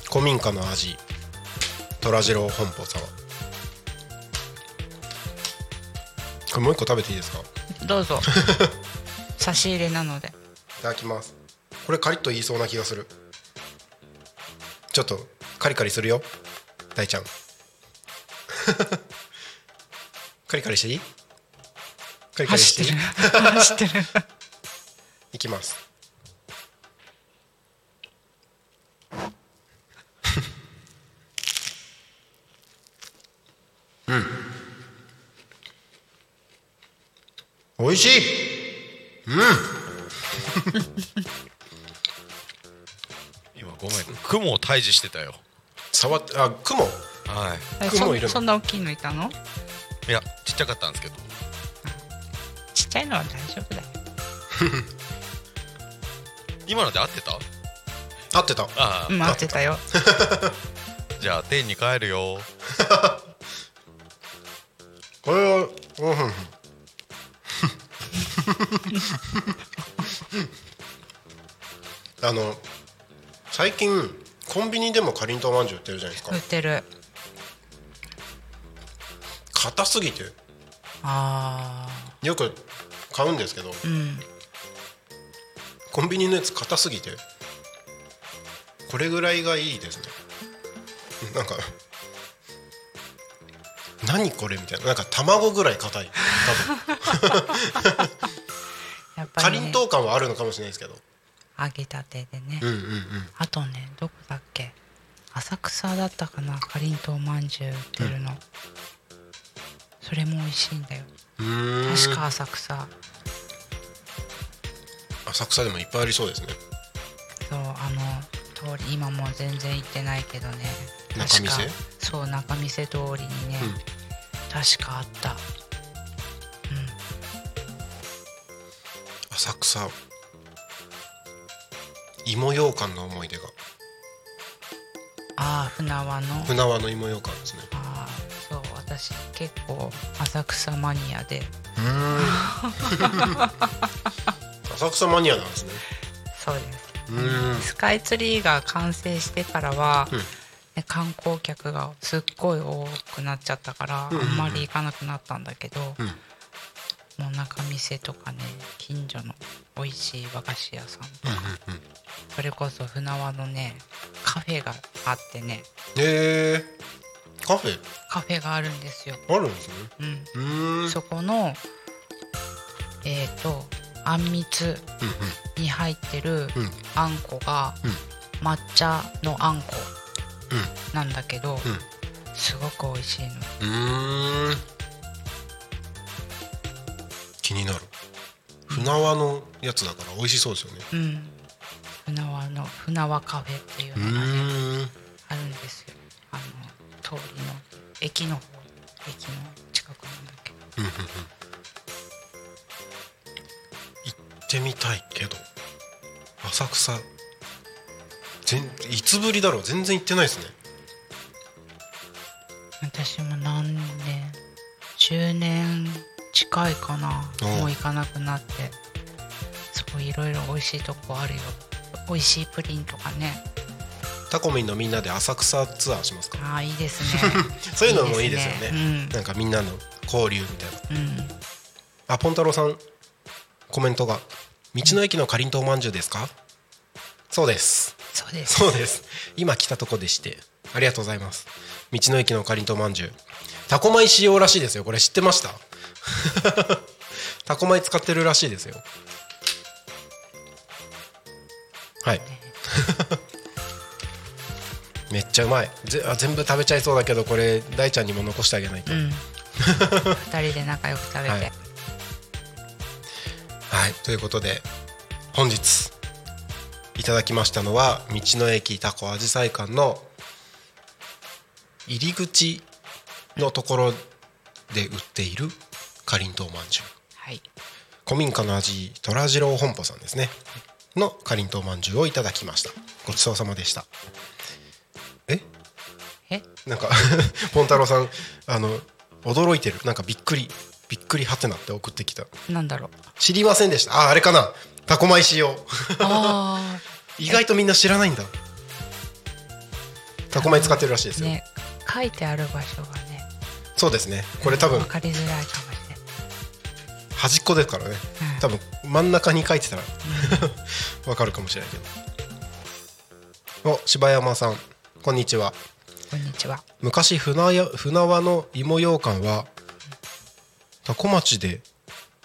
古民家の味。虎次郎本舗様。これもう一個食べていいですか？いどうぞ。差し入れなので。ただきます。これカリッと言いそうな気がする。ちょっとカリカリするよ大ちゃん カリカリしていい？カリカリしていい？走ってる。いきます。うん。美味しい。今ごめん。雲を退治してたよ触ってあ雲？はえ雲いるの？そそんな大きいのいたの？いいやちっちゃかったんですけど。ちっちゃいのは大丈夫だよ。今ので合ってた？合ってた。ああ、うん待ってたよ。じゃあ天に帰るよ。これはうんうん。あの最近コンビニでもかりんとうまんじゅう売ってるじゃないですか。売ってる。硬すぎて。あよく買うんですけど。ーうん。コンビニのやつ硬すぎて。これぐらいがいいですね。なんか。何これみたいな。なんか卵ぐらい硬い。多分。かりん、とう感はあるのかもしれないですけど揚げたてでね、うんうんうん。あとねどこだっけ？浅草だったかな？かりんとうまんじゅう売ってるの、それも美味しいんだよ。確か浅草。浅草でもいっぱいありそうですね。そうあの通り今もう全然行ってないけどね。中見世？確かそう中見世通りにね、うん。確かあった。浅草芋ようかんの思い出が。ああ船輪の。船輪の芋ようかんですね。ああそう私結構浅草マニアで。浅草マニアなんですね。そうです。うーん。スカイツリーが完成してからは、うん。ね観光客がすっごい多くなっちゃったから、うんうんうん。あんまり行かなくなったんだけど、うん。もう中見とかね近所の美味しい和菓子屋さんとか、うんうんそれこそ船輪のねカフェがあってね。へえ。カフェ？カフェがあるんですよ、あるんですね。うん、そこのえっ、とあんみつに入ってるあんこがうん。抹茶のあんこうん。なんだけど、うん。すごく美味しいの。うーん。気になる船輪のやつだから美味しそうですよねうん。船輪の船輪カフェっていううのがねあるんですよ。あの通りの駅の方駅の近くなんだけど。うんうんうん。行ってみたいけど。浅草全いつぶりだろう。全然行ってないですね。私も何年10年近いかな。おもう行かなくなって。そういろいろ美味しいとこあるよ。美味しいプリンとかね。タコミンのみんなで浅草ツアーしますか？ああいいですね。そういうのもいいですよね。うん。なんかみんなの交流みたいな。うん。あポンタロウさんコメントが「道の駅のかりんとうまんじゅうですか?」そうです。そうです。そうです。今来たとこでして。ありがとうございます。道の駅のかりんとうまんじゅう。タコ米仕様らしいですよ。これ知ってました？タコ米使ってるらしいですよ。はい。めっちゃうまい。ぜあ全部食べちゃいそうだけどこれ大ちゃんにも残してあげないと、うん。二人で仲良く食べて、はい。はい、ということで本日いただきましたのは道の駅タコあじさい館の入り口のところで売っているかりんとうまんじゅうはい。古民家の味虎次郎本舗さんですね。のかりんとうまんじゅうをいただきました。ごちそうさまでした。え？え？なんか ポンタロウさんあの驚いてる。なんかびっくりびっくりはてなって送ってきた。なんだろう。知りませんでした。ああれかな。タコ米使用。あ 意外とみんな知らないんだ。タコ米使ってるらしいですよ、あね書いてある場所がね。そうですね。これ多分分かりづらいかも端っこですからね。うん多分真ん中に書いてたら わかるかもしれないけど。お柴山さん。こんにちは。こんにちは。昔船や船輪の芋羊羹は多古町で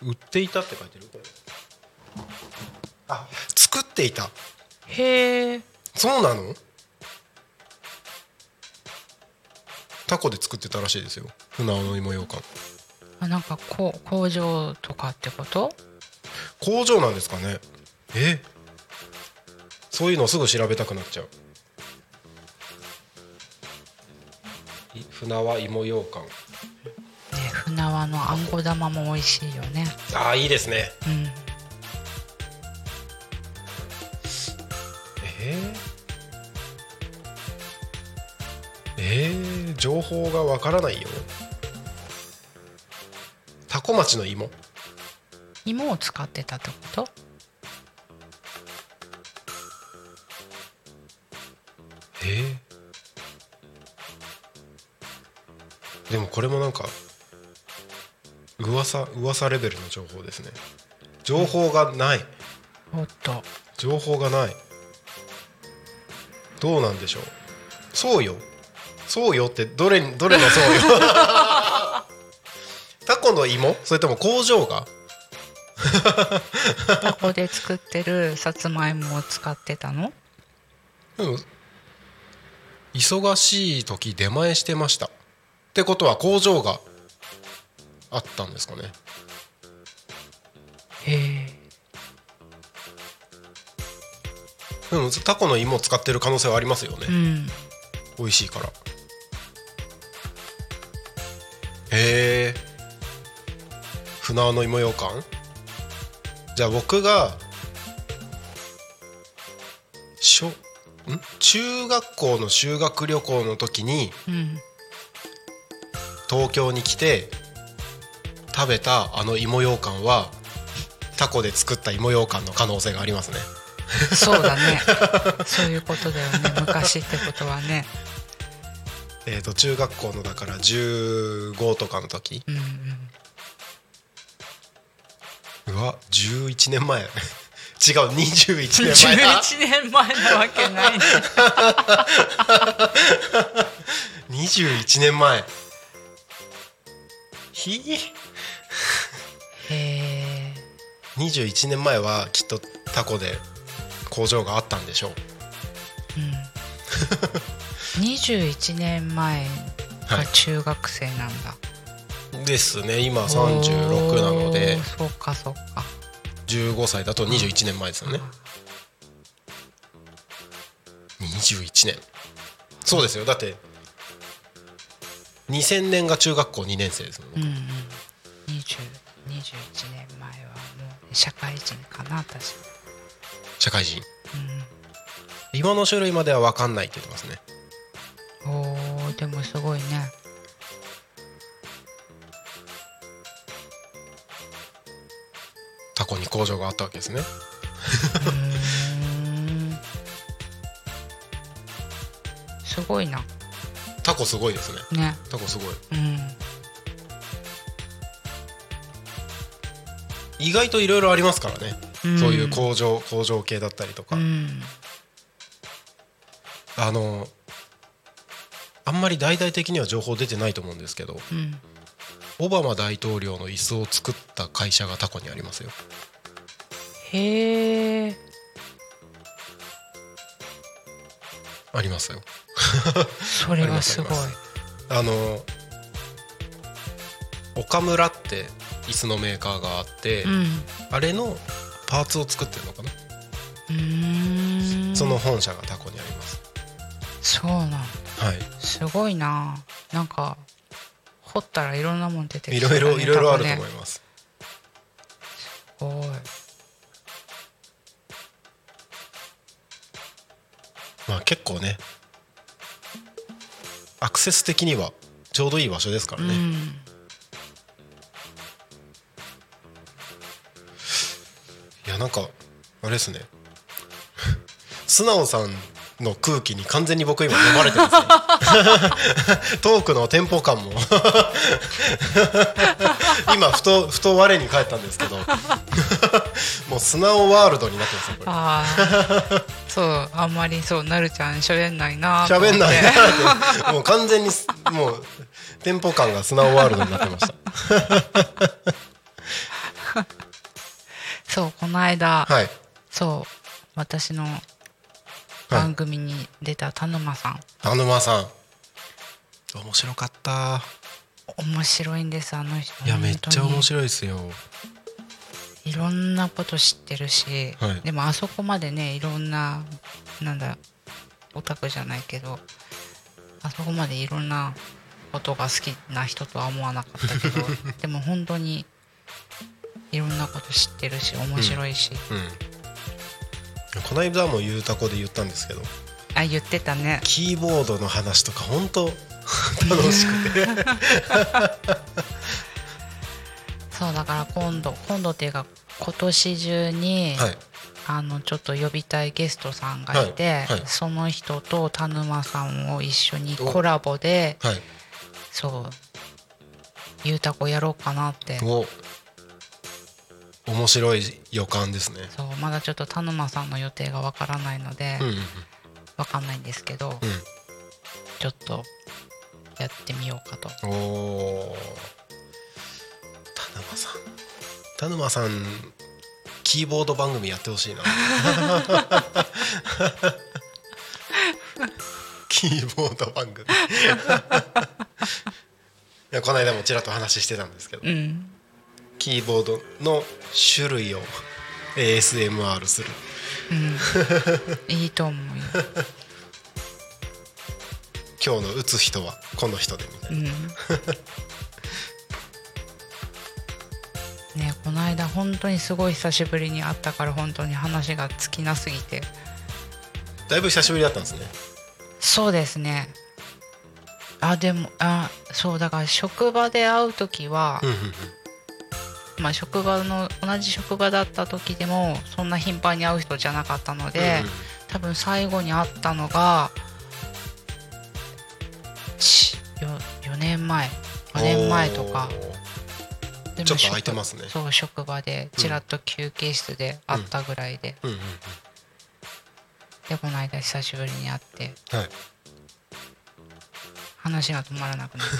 売っていたって書いてる？これあ作っていた。へえ。そうなの？タコで作ってたらしいですよ。船輪の芋羊羹あなんかこう工場とかってこと？工場なんですかね。え？そういうのすぐ調べたくなっちゃう。い船輪芋羊羹ね船輪のあんこ玉も美味しいよね。ああいいですね。うん。えー、えー、情報がわからないよタコ町の芋？芋を使ってたってこと？え？ー、でもこれもなんか噂噂レベルの情報ですね。情報がない。おっと。情報がない。どうなんでしょう？そうよ。そうよってどれどれのそうよ？タコの芋？それとも工場が？タコで作ってるさつまいもを使ってたの？うん。忙しい時出前してました。ってことは工場があったんですかね。へえ。うんタコの芋を使ってる可能性はありますよね、うん。美味しいから。へえ船輪の芋ようかん？じゃあ僕が小ん？中学校の修学旅行の時にうん。東京に来て食べたあの芋ようかんはタコで作った芋ようかんの可能性がありますね。そうだね。そういうことだよね。昔ってことはね。えっ、と中学校のだから15とかの時うわ11年前。違う21年前だ。11年前なわけない。ね21年前。ひ？へえ。21年前はきっとタコで工場があったんでしょう。うん。21年前が中学生なんだ、ですね。今36なので。そうかそうか。15歳だと21年前ですよね。21年。そうですよ。だって2000年が中学校2年生ですもん。ねうんうん。20 21年前はもう社会人かな私。社会人。今の種類までは分かんないって言ってますね工場があったわけですね。すごいな。タコすごいですね。ね。タコすごい。うん。意外といろいろありますからね、うん。そういう工場工場系だったりとか、うん。あのあんまり大々的には情報出てないと思うんですけどうん。オバマ大統領の椅子を作った会社がタコにありますよへえありますよ。それはすごい。あの岡村って椅子のメーカーがあって、うん。あれのパーツを作ってるのかな、その本社がタコにあります。そうなんだ。はい。すごいな。なんか掘ったらいろんなもん出てきねろいろいろいろあると思います、す結構ねアクセス的にはちょうどいい場所ですからね、うん、いやなんかあれですね。素直さんの空気に完全に僕今飲まれてます、ね、トークのテンポ感も。今ふとふと我に返ったんですけど。もう素直ワールドになってますねこれ。ああ そうあんまりそうなるちゃん喋んないな喋んないなって。もう完全にすもうテンポ感が素直ワールドになってました。そうこの間、はい。そう私の番組に出た田沼さん、田沼さん。面白かった。面白いんですあの人。いやめっちゃ面い白いですよいろんなこと知ってるし、はい。でもあそこまでねいろんななんだオタクじゃないけどあそこまでいろんなことが好きな人とは思わなかったけど でも本当にいろんなこと知ってるし面白いし、うん。この間もゆうたこで言ったんですけどあ言ってたね。キーボードの話とか本当楽しくて そうだから今度今度っていうか今年中に、はい。あのちょっと呼びたいゲストさんがいて、はい。はい。その人と田沼さんを一緒にコラボではい。そうゆうたこやろうかなって。お。面白い予感ですね。そうまだちょっと田沼さんの予定がわからないので、うんうんわかんないんですけど、うん。ちょっとやってみようかと田沼さん。田沼さんキーボード番組やってほしいな。キーボード番組。いやこの間もちらっと話してたんですけど、うん。キーボードの種類を ASMR する。うん。いいと思うよ、今日の打つ人はこの人でみたいな、うんね。この間本当にすごい久しぶりに会ったから本当に話が尽きなすぎて。だいぶ久しぶりだったんですね。そうですね。あでもあそうだから職場で会う時は、まあ、職場の同じ職場だった時でもそんな頻繁に会う人じゃなかったので、うん多分最後に会ったのがち 4, 4年前。4年前とかでもちょっと空いてますね。職そう職場でちらっと休憩室で会ったぐらいで、うんうんうん。でこの間久しぶりに会って。はい。話が止まらなくなって。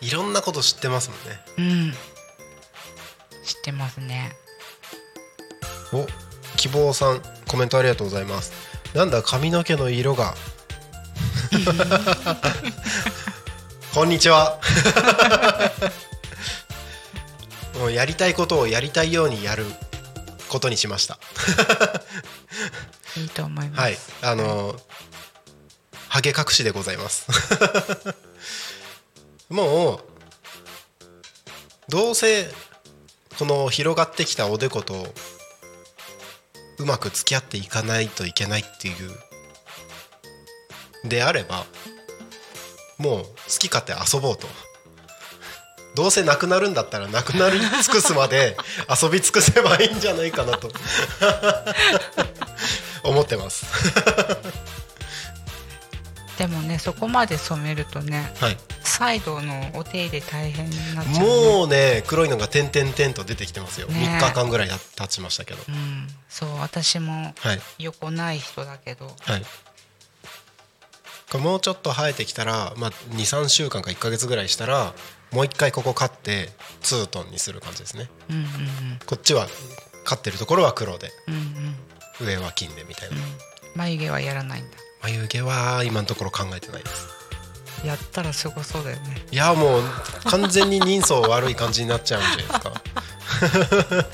いろんなこと知ってますもんね。うん。知ってますね。お希望さんコメントありがとうございます。なんだ髪の毛の色が こんにちは。もうやりたいことをやりたいようにやることにしました。いいと思います、はい。あのハゲ隠しでございます。もうどうせこの広がってきたおでことうまく付き合っていかないといけないっていうであればもう好き勝手遊ぼうと。どうせなくなるんだったらなくなり尽くすまで 遊び尽くせばいいんじゃないかなと。思ってます。でもねそこまで染めるとねはい。再度のお手入れ大変になっちゃう、ね、もうね黒いのが点々点と出てきてますよ、ね。3日間ぐらい経ちましたけど。うん。そう私もはい。横ない人だけどはいもうちょっと生えてきたら、まあ、23週間か1か月ぐらいしたらもう一回ここカってツートンにする感じですね。うんうんうん。こっちは飼ってるところは黒で。うんうん。上は金でみたいな、うん。眉毛はやらないんだ。眉毛は今のところ考えてないです。やったらすごそうだよね。いやもう完全に人相悪い感じになっちゃうんじゃないですか。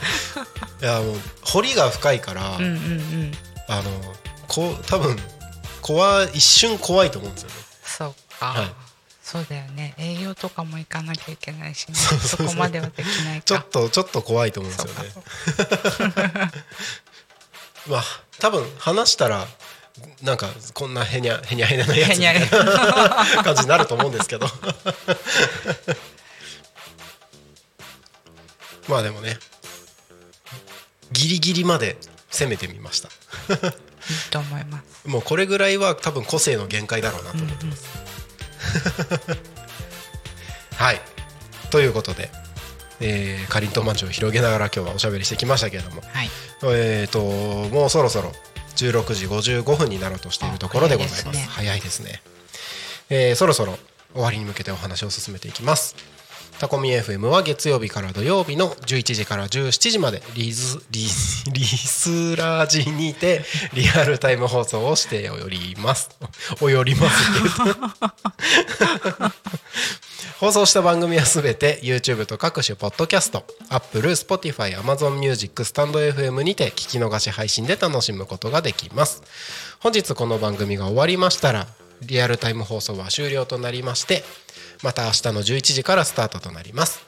いやもう彫りが深いから、うんうんうん。あのこう多分怖い一瞬怖いと思うんですよね。そうか、はい。そうだよね。営業とかも行かなきゃいけないしね。そこまではできないか。ちょっとちょっと怖いと思うんですよね。まあ多分話したらなんかこんなへにゃへにゃへにゃなやつみたいな 感じになると思うんですけど。まあでもねギリギリまで攻めてみました。いいと思います。もうこれぐらいは多分個性の限界だろうなと思ってます、はい。ということで、えー、かりんとうまんじゅうを広げながら今日はおしゃべりしてきましたけれども。はい。えー、ともうそろそろ16時55分になろうとしているところでございます。あ早早いですね。えーそろそろ終わりに向けてお話を進めていきますタコミ FM は月曜日から土曜日の11時から17時までリズリリスラジにてリアルタイム放送をしております。およります。放送した番組はすべて YouTube と各種ポッドキャスト Apple、Spotify、Amazon Music、スタンド FM にて聞き逃し配信で楽しむことができます。本日この番組が終わりましたらリアルタイム放送は終了となりましてまた明日の11時からスタートとなります。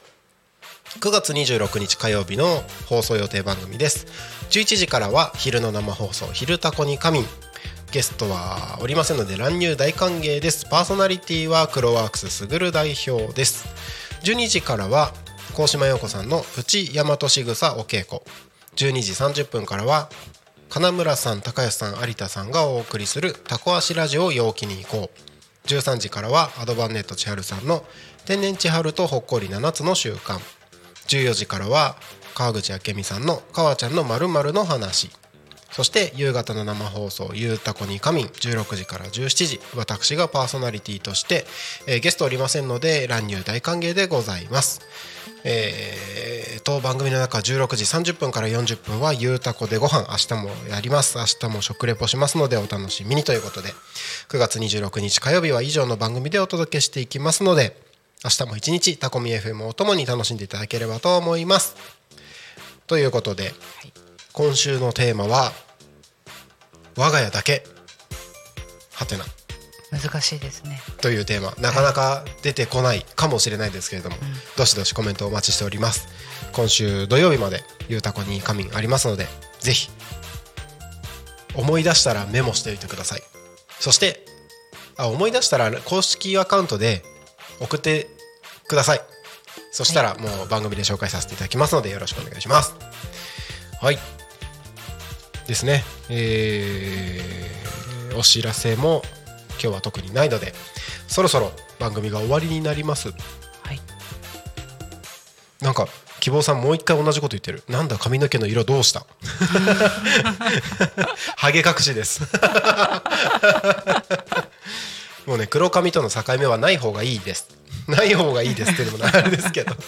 9月26日火曜日の放送予定番組です。11時からは昼の生放送「昼タコに仮眠」ゲストはおりませんので乱入大歓迎です。パーソナリティは黒ワークスすぐる代表です。12時からは高島陽子さんのプチ大和しぐさお稽古。12時30分からは金村さん高安さん有田さんがお送りするタコ足ラジオ陽気に行こう。13時からはアドバンネット千春さんの天然千春とほっこり7つの習慣。14時からは川口明美さんの「川ちゃんのまるの話」そして夕方の生放送「ゆうたこに仮眠」16時から17時私がパーソナリティとして、えーゲストおりませんので乱入大歓迎でございます。えー、当番組の中16時30分から40分は「ゆうたこでご飯明日もやります明日も食レポしますのでお楽しみにということで9月26日火曜日は以上の番組でお届けしていきますので明日も一日タコミ FM をともに楽しんでいただければと思います。ということで、今週のテーマは「我が家だけ」はてな。難しいですね。というテーマ。なかなか出てこないかもしれないですけれども、どしどしコメントお待ちしております。今週土曜日までゆうたこに仮眠ありますのでぜひ思い出したらメモしておいてください。そしてあ思い出したら公式アカウントで送ってください。そしたらもう番組で紹介させていただきますのでよろしくお願いします。はいですね。えーお知らせも今日は特にないのでそろそろ番組が終わりになります。はい。なんか希望さんもう一回同じこと言ってる。なんだ髪の毛の色どうした？ハゲ隠しです。もうね黒髪との境目はない方がいいです。ない方がいいですっていうのもあれですけど。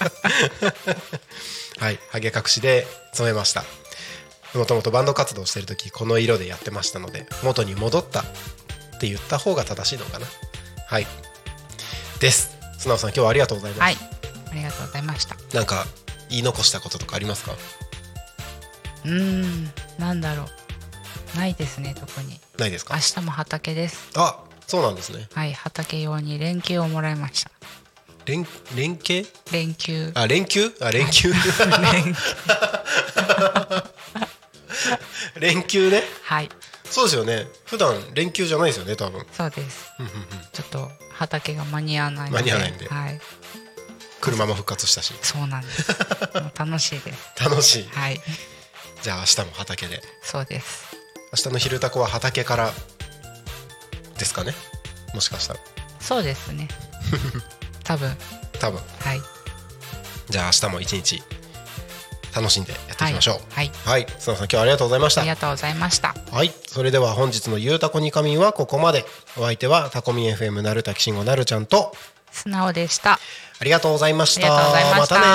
はいハゲ隠しで染めましたもともとバンド活動してる時この色でやってましたので元に戻ったって言った方が正しいのかな。はい。です。素直さん今日はありがとうございます、はい。ありがとうございました。なんか言い残したこととかありますか？うーん。なんだろう。ないですね特に。ないですか？明日も畑です。あそうなんですね。はい畑用に連休をもらいました。連連携？連休。あ連休？あ連休？連 連休ね。はい。そうですよね。普段連休じゃないですよね多分。そうです。ちょっと畑が間に合わない間に合わないんで。はい。車も復活したし。そうなんです。楽しいです。楽しい。はい。じゃあ明日も畑で。そうです。明日の昼タコは畑からですかね？もしかしたら。そうですね。多分。多分。はい。じゃあ明日も一日楽しんでやっていきましょう。はい。はい。須野さん今日はありがとうございました。ありがとうございました。はい。それでは本日の「ゆうたこに仮眠」はここまで。お相手はタコミン FM なるたきしんごなるちゃんと。素直でした。ありがとうございました。ありがとうございました。また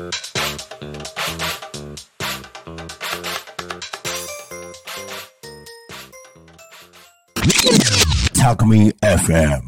ね Talk Me FM.